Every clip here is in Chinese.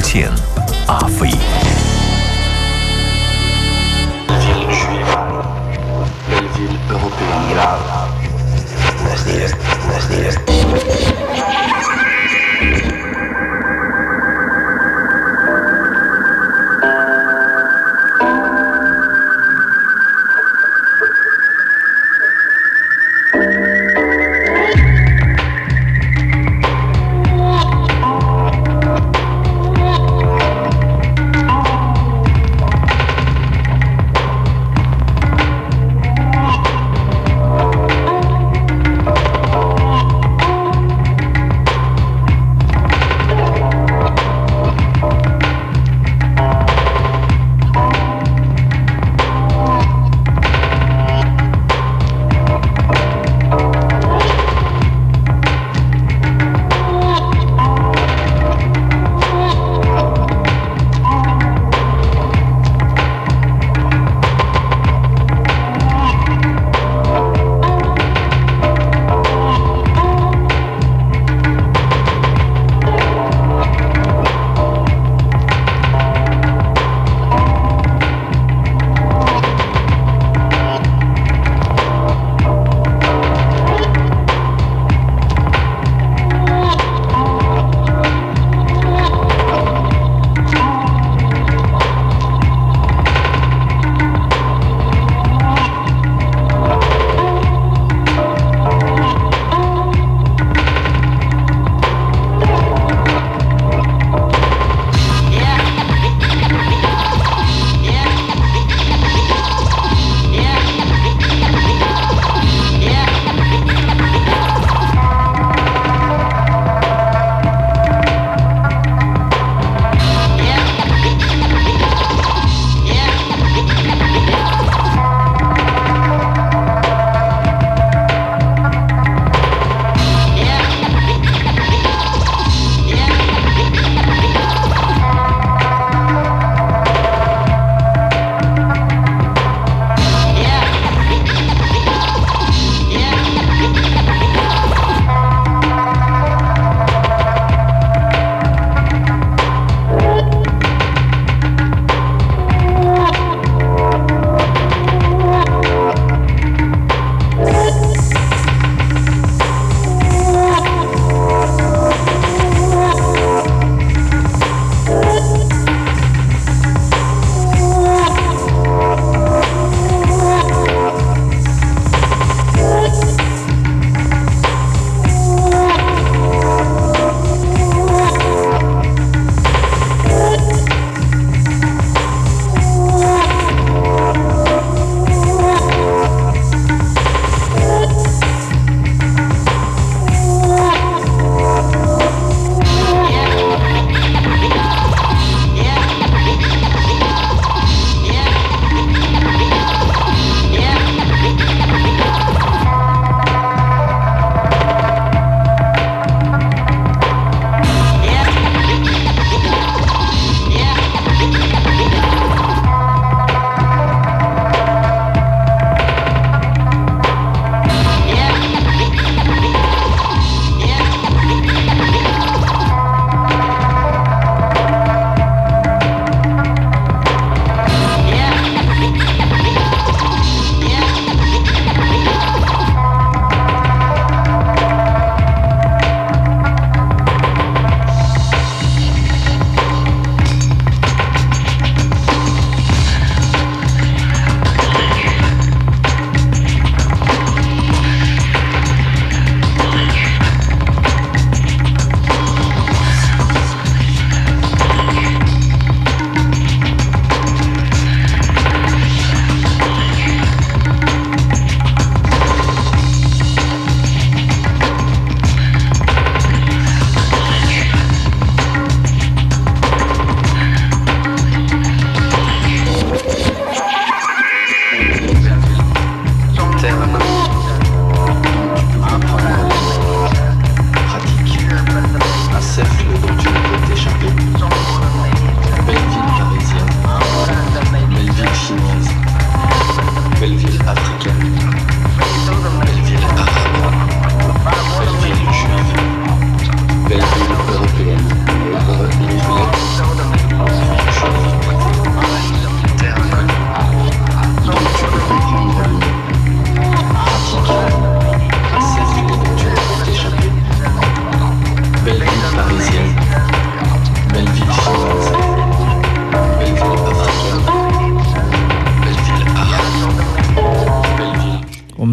见阿飞。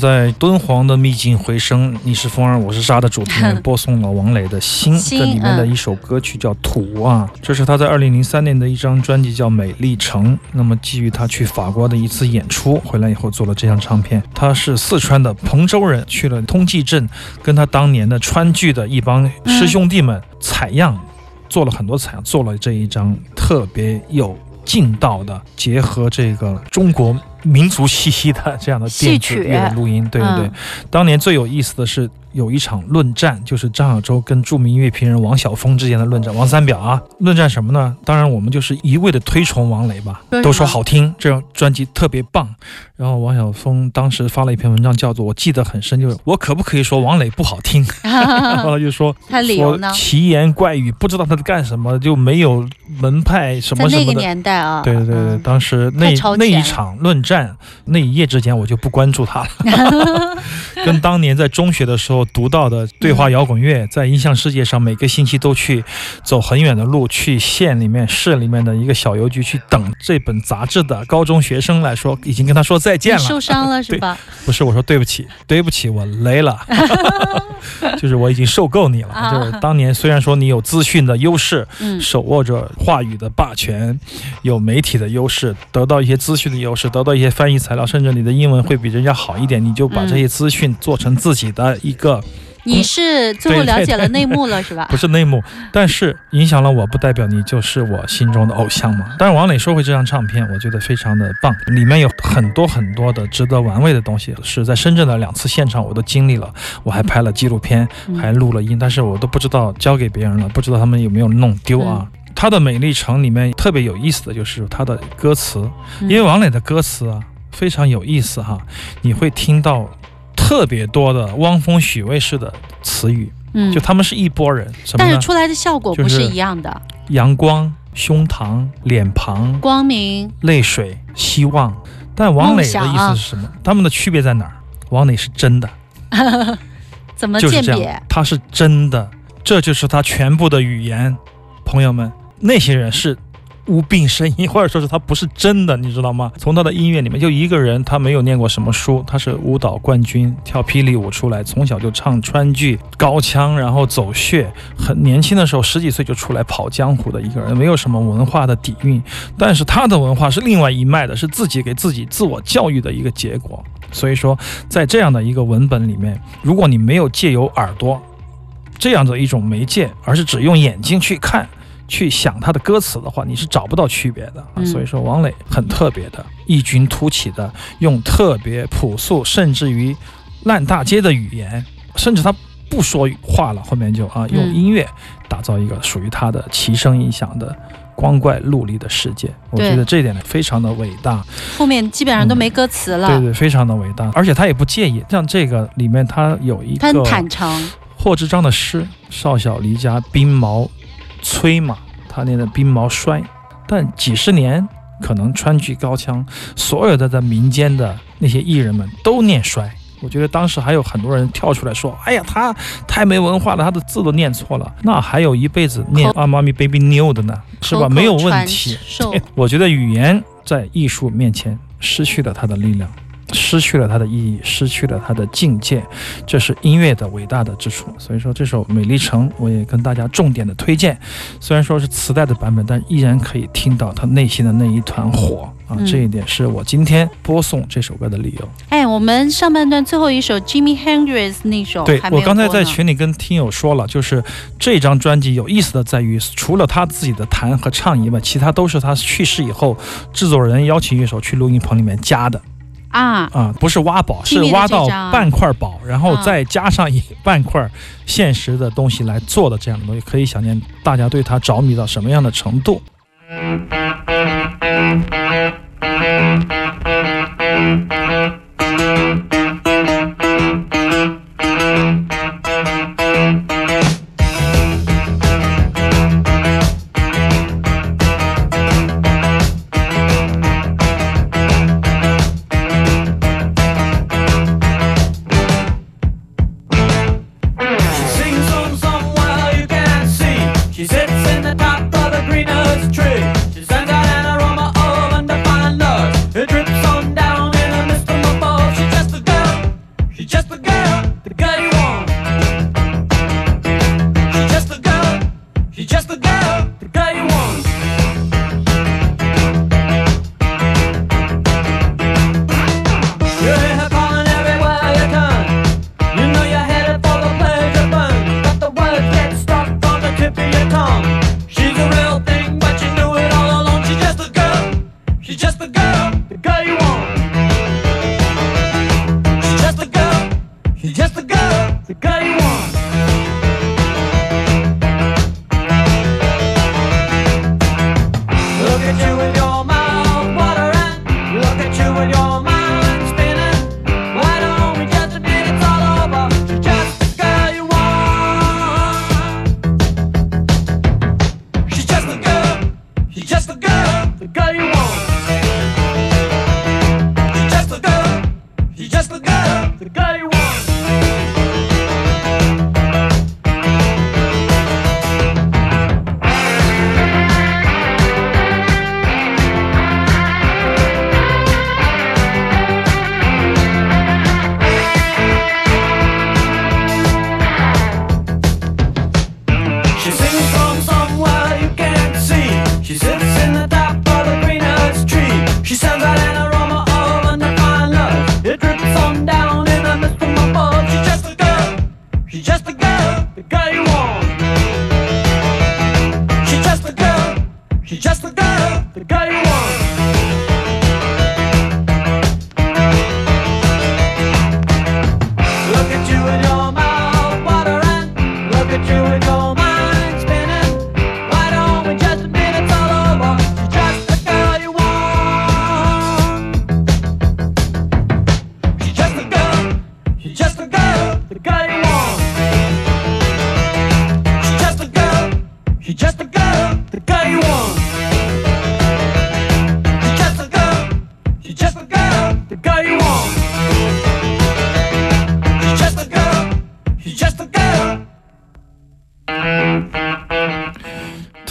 在敦煌的秘境回声，你是风儿，我是沙的主题里 播送了王磊的心，这里面的一首歌曲叫《土》啊，这是他在二零零三年的一张专辑叫《美丽城》。那么基于他去法国的一次演出回来以后做了这张唱片。他是四川的彭州人，去了通济镇，跟他当年的川剧的一帮师兄弟们采样，做了很多采样，做了这一张特别有劲道的，结合这个中国。民族气息的这样的电子乐的录音，对对对。当年最有意思的是有一场论战，就是张小舟跟著名音乐评人王晓峰之间的论战。王三表啊，论战什么呢？当然我们就是一味的推崇王磊吧，都说好听，这张专辑特别棒。然后王晓峰当时发了一篇文章，叫做我记得很深，就是我可不可以说王磊不好听？然后他就说他理由呢？奇言怪语，不知道他在干什么，就没有门派什么什么的。那个年代啊，对对对，当时那那一场论战那一夜之间，我就不关注他了。跟当年在中学的时候读到的对话摇滚乐，在音像世界上，每个星期都去走很远的路，去县里面、市里面的一个小邮局去等这本杂志的高中学生来说，已经跟他说再。再见了，受伤了是吧？不是，我说对不起，对不起，我累了，就是我已经受够你了。就是当年虽然说你有资讯的优势，手握着话语的霸权，有媒体的优势，得到一些资讯的优势，得到一些翻译材料，甚至你的英文会比人家好一点，你就把这些资讯做成自己的一个。你是最后了解了内幕了 是吧？不是内幕，但是影响了我不代表你就是我心中的偶像嘛。但是王磊说回这张唱片，我觉得非常的棒，里面有很多很多的值得玩味的东西。是在深圳的两次现场我都经历了，我还拍了纪录片，还录了音，但是我都不知道交给别人了，不知道他们有没有弄丢啊。他的美丽城里面特别有意思的就是他的歌词，因为王磊的歌词啊非常有意思哈，你会听到。特别多的汪峰、许巍式的词语，嗯，就他们是一波人，但是出来的效果不是一样的。阳光、胸膛、脸庞、光明、泪水、希望。但王磊的意思是什么？他们的区别在哪儿？王磊是真的，怎么鉴别？他是真的，这就是他全部的语言。朋友们，那些人是。无病呻吟，或者说是他不是真的，你知道吗？从他的音乐里面，就一个人，他没有念过什么书，他是舞蹈冠军，跳霹雳舞出来，从小就唱川剧，高腔，然后走穴，很年轻的时候，十几岁就出来跑江湖的一个人，没有什么文化的底蕴，但是他的文化是另外一脉的，是自己给自己自我教育的一个结果。所以说，在这样的一个文本里面，如果你没有借由耳朵这样的一种媒介，而是只用眼睛去看。去想他的歌词的话，你是找不到区别的啊。所以说，王磊很特别的，异军突起的，用特别朴素，甚至于烂大街的语言，甚至他不说话了，后面就啊，用音乐打造一个属于他的奇声异响的光怪陆离的世界。我觉得这一点呢，非常的伟大。后面基本上都没歌词了。对对，非常的伟大，而且他也不介意。像这个里面，他有一个坦诚。霍之章的诗：“少小离家，鬓毛。”催嘛，他念的鬓毛衰，但几十年可能川剧高腔，所有的在民间的那些艺人们都念衰。我觉得当时还有很多人跳出来说：“哎呀，他太没文化了，他的字都念错了。”那还有一辈子念阿妈咪 baby new 的呢，是吧？没有问题。我觉得语言在艺术面前失去了它的力量。失去了它的意义，失去了它的境界，这是音乐的伟大的之处。所以说，这首《美丽城》我也跟大家重点的推荐。虽然说是磁带的版本，但依然可以听到他内心的那一团火啊！这一点是我今天播送这首歌的理由。哎，我们上半段最后一首 Jimmy Hendrix 那首，对我刚才在群里跟听友说了，就是这张专辑有意思的在于，除了他自己的弹和唱以外，其他都是他去世以后制作人邀请乐手去录音棚里面加的。啊。啊，不是挖宝，是挖到半块宝，然后再加上一 半块现实的东西来做的这样的东西，可以想见大家对他着迷到什么样的程度。该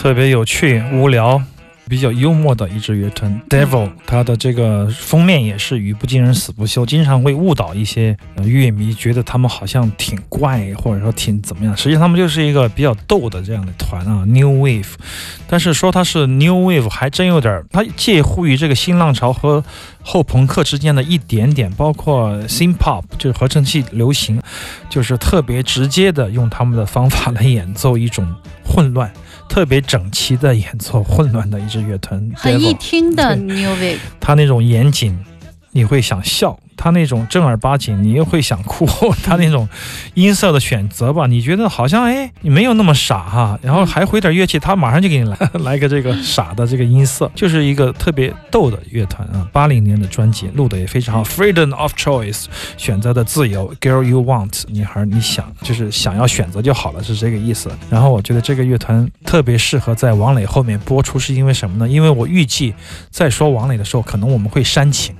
特别有趣、无聊、比较幽默的一支乐团 Devil，它的这个封面也是语不惊人死不休，经常会误导一些呃乐迷，觉得他们好像挺怪，或者说挺怎么样。实际上他们就是一个比较逗的这样的团啊，New Wave。但是说它是 New Wave，还真有点儿，它介乎于这个新浪潮和后朋克之间的一点点，包括 Synth Pop，就是合成器流行，就是特别直接的用他们的方法来演奏一种混乱。特别整齐的演奏混乱的一支乐团，很易听的 New Wave，他那种严谨，你会想笑；他那种正儿八经，你又会想哭。他那种音色的选择吧，你觉得好像哎，你没有那么傻哈，然后还会点乐器，他马上就给你来 来个这个傻的这个音色，就是一个特别逗的乐团啊。八零年的专辑录的也非常好，Freedom of Choice，选择的自由，Girl You Want，女孩你想就是想要选择就好了，是这个意思。然后我觉得这个乐团特别适合在王磊后面播出，是因为什么呢？因为我预计在说王磊的时候，可能我们会煽情，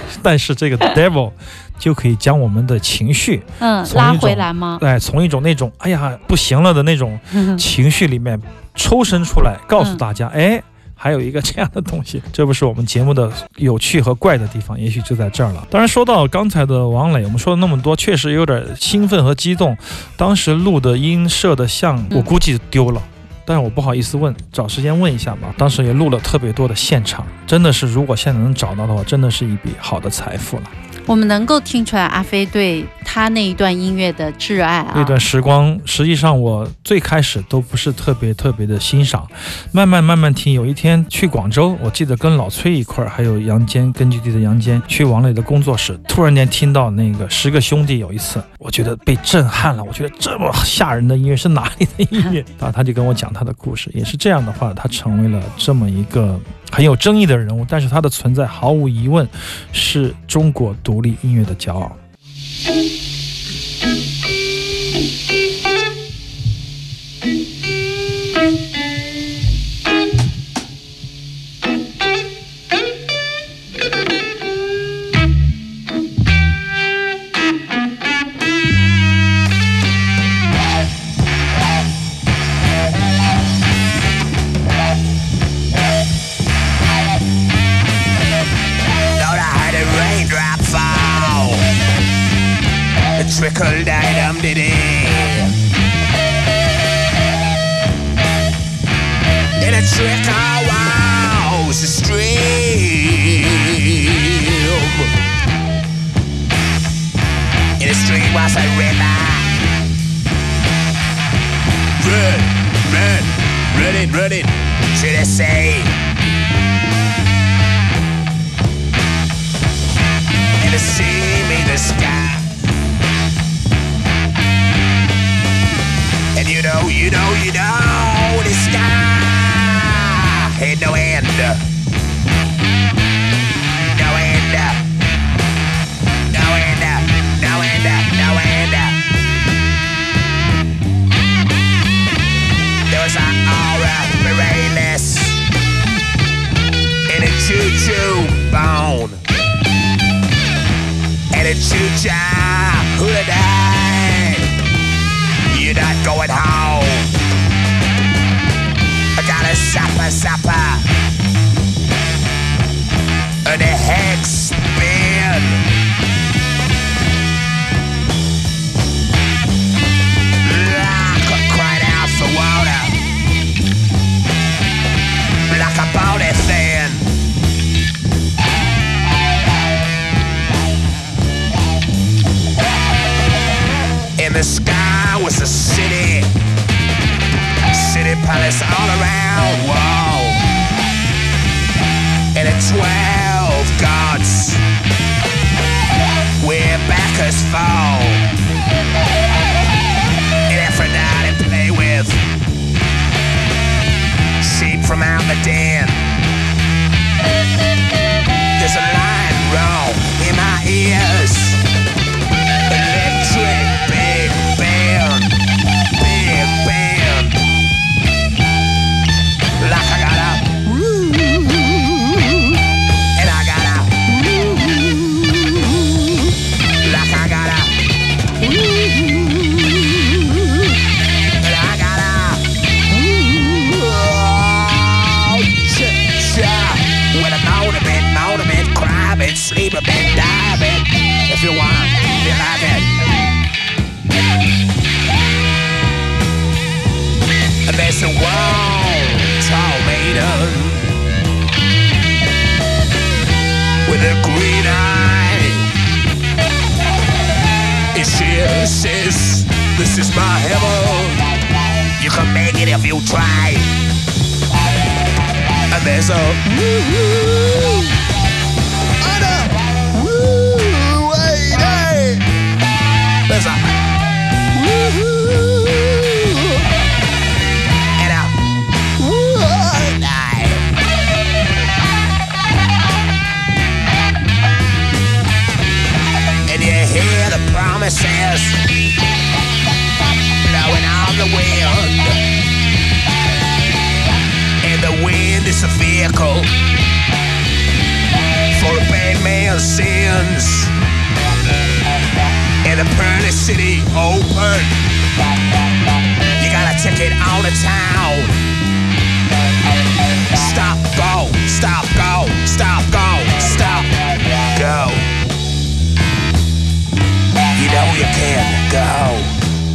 但是这个 Devil 就可以将我们的情绪，嗯，拉回来吗？哎，从一种那种哎呀不行了的那种嗯情绪里面抽身出来，告诉大家，哎。还有一个这样的东西，这不是我们节目的有趣和怪的地方，也许就在这儿了。当然，说到刚才的王磊，我们说了那么多，确实有点兴奋和激动。当时录的音摄的像，我估计丢了。但是我不好意思问，找时间问一下吧。当时也录了特别多的现场，真的是如果现在能找到的话，真的是一笔好的财富了。我们能够听出来阿飞对他那一段音乐的挚爱啊。那段时光，实际上我最开始都不是特别特别的欣赏，慢慢慢慢听。有一天去广州，我记得跟老崔一块儿，还有杨坚根据地的杨坚去王磊的工作室，突然间听到那个十个兄弟有一次，我觉得被震撼了。我觉得这么吓人的音乐是哪里的音乐？啊，他就跟我讲他的故事，也是这样的话，他成为了这么一个很有争议的人物，但是他的存在毫无疑问是中国独立音乐的骄傲。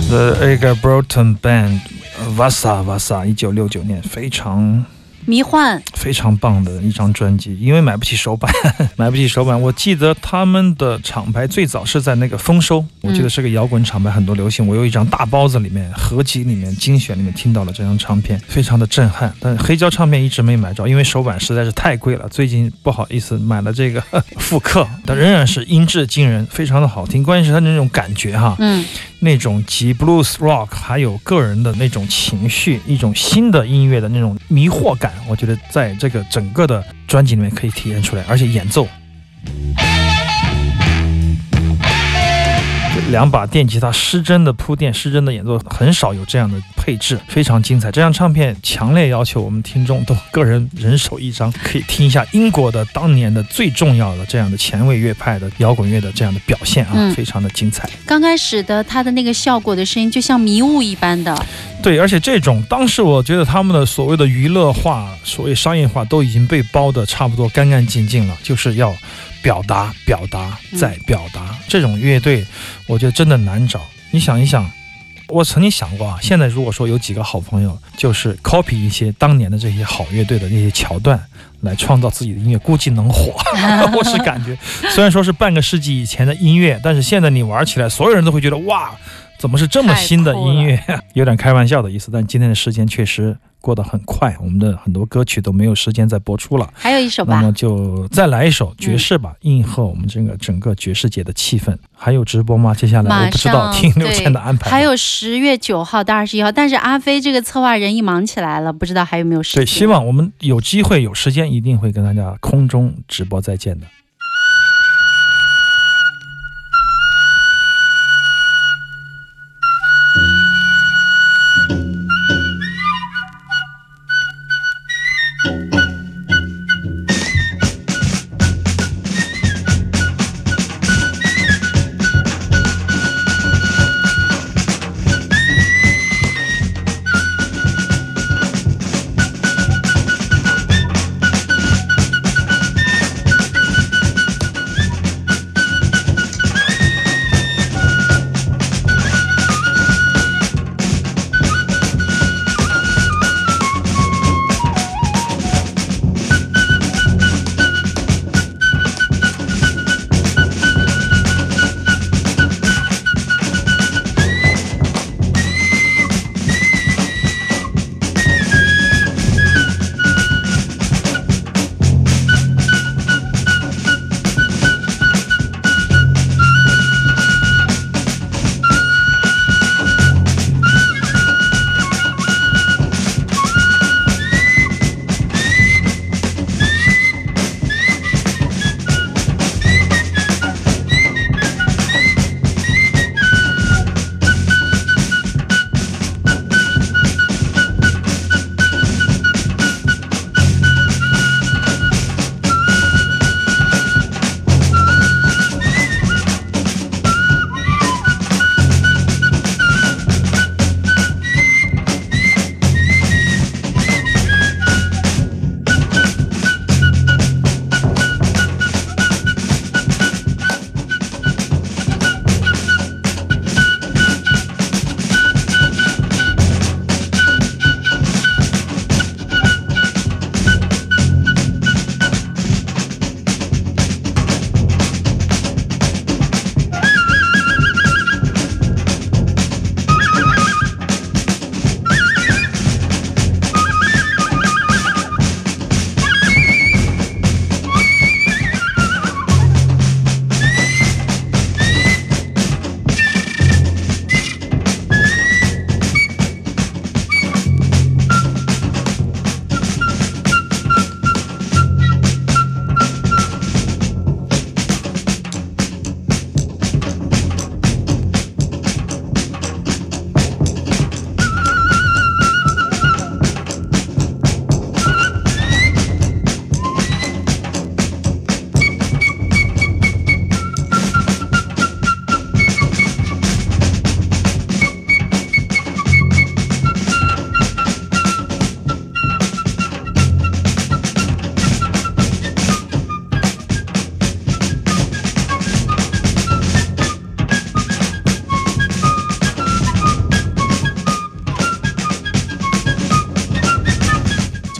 The Edgar Broughton Band Vasa Vasa，一九六九年，非常迷幻，非常棒的一张专辑，因为买不起手板，买不起手板。我记得他们的厂牌最早是在那个丰收，我记得是个摇滚厂牌，很多流行。我有一张大包子里面合集里面精选里面听到了这张唱片，非常的震撼。但黑胶唱片一直没买着，因为手板实在是太贵了。最近不好意思买了这个复刻，但仍然是音质惊人，非常的好听。关键是它那种感觉哈，嗯，那种集 blues rock 还有个人的那种情绪，一种新的音乐的那种迷惑感，我觉得在这个整个的专辑里面可以体现出来，而且演奏。两把电吉他失真的铺垫，失真的演奏，很少有这样的配置，非常精彩。这张唱片强烈要求我们听众都个人人手一张，可以听一下英国的当年的最重要的这样的前卫乐派的摇滚乐的这样的表现啊，嗯非常的精彩。刚开始的它的那个效果的声音就像迷雾一般的，对，而且这种当时我觉得他们的所谓的娱乐化、所谓商业化都已经被包的差不多干干净净了，就是要表达、表达再表达。这种乐队，我觉得真的难找。你想一想。我曾经想过啊，现在如果说有几个好朋友，就是 copy 一些当年的这些好乐队的那些桥段，来创造自己的音乐，估计能火。我是感觉，虽然说是半个世纪以前的音乐，但是现在你玩起来，所有人都会觉得哇，怎么是这么新的音乐？有点开玩笑的意思，但今天的时间确实过得很快，我们的很多歌曲都没有时间再播出了。还有一首吧那么，就再来一首爵士吧，应和我们这个整个爵士节的气氛。还有直播吗？接下来我不知道听六千的安排。还有十月九号到二十一号，但是阿飞这个策划人一忙起来了，不知道还有没有时间。对，希望我们有机会有时间，一定会跟大家空中直播再见的。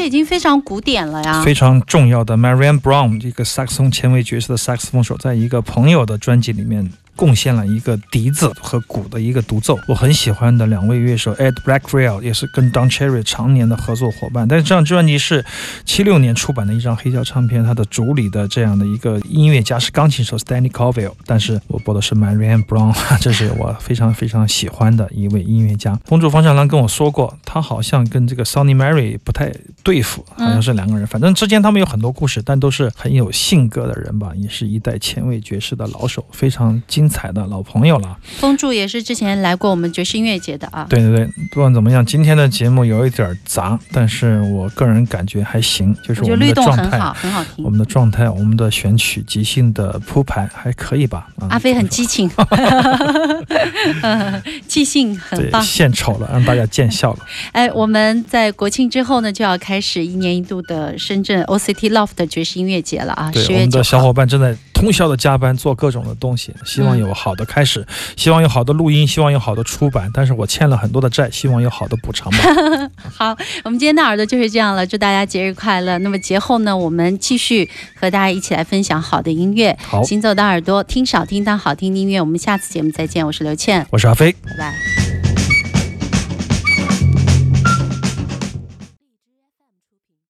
已经非常古典了呀。非常重要的 Marianne Brown 这个萨克斯风前卫爵士的萨克斯风手，在一个朋友的专辑里面。贡献了一个笛子和鼓的一个独奏，我很喜欢的两位乐手 Ed Blackrill 也是跟 Don Cherry 常年的合作伙伴。但是这张专辑是七六年出版的一张黑胶唱片，它的主理的这样的一个音乐家是钢琴手 Stanley c o v i l l 但是我播的是 Marianne Brown，这是我非常非常喜欢的一位音乐家。公主方向郎跟我说过，他好像跟这个 Sonny Mary 不太对付，好像是两个人，反正之间他们有很多故事，但都是很有性格的人吧，也是一代前卫爵士的老手，非常精彩的老朋友了。风柱也是之前来过我们爵士音乐节的啊。对对对，不管怎么样，今天的节目有一点杂，但是我个人感觉还行，就是我们的状态。很好，很好听我。们的状态，我们的选曲、即兴的铺排还可以吧？啊阿飞很激情，即兴很，棒。献丑了，让大家见笑了。哎，我们在国庆之后呢，就要开始一年一度的深圳 OCT Loft 爵士音乐节了啊！对，十月我们的小。伙伴正在通宵的加班做各种的东西，希望有好的开始，希望有好的录音，希望有好的出版。但是我欠了很多的债，希望有好的补偿吧。好，我们今天的耳朵就是这样了，祝大家节日快乐。那么节后呢，我们继续和大家一起来分享好的音乐。好，行走的耳朵，听少听但好听的音乐。我们下次节目再见，我是刘倩，我是阿飞。拜拜。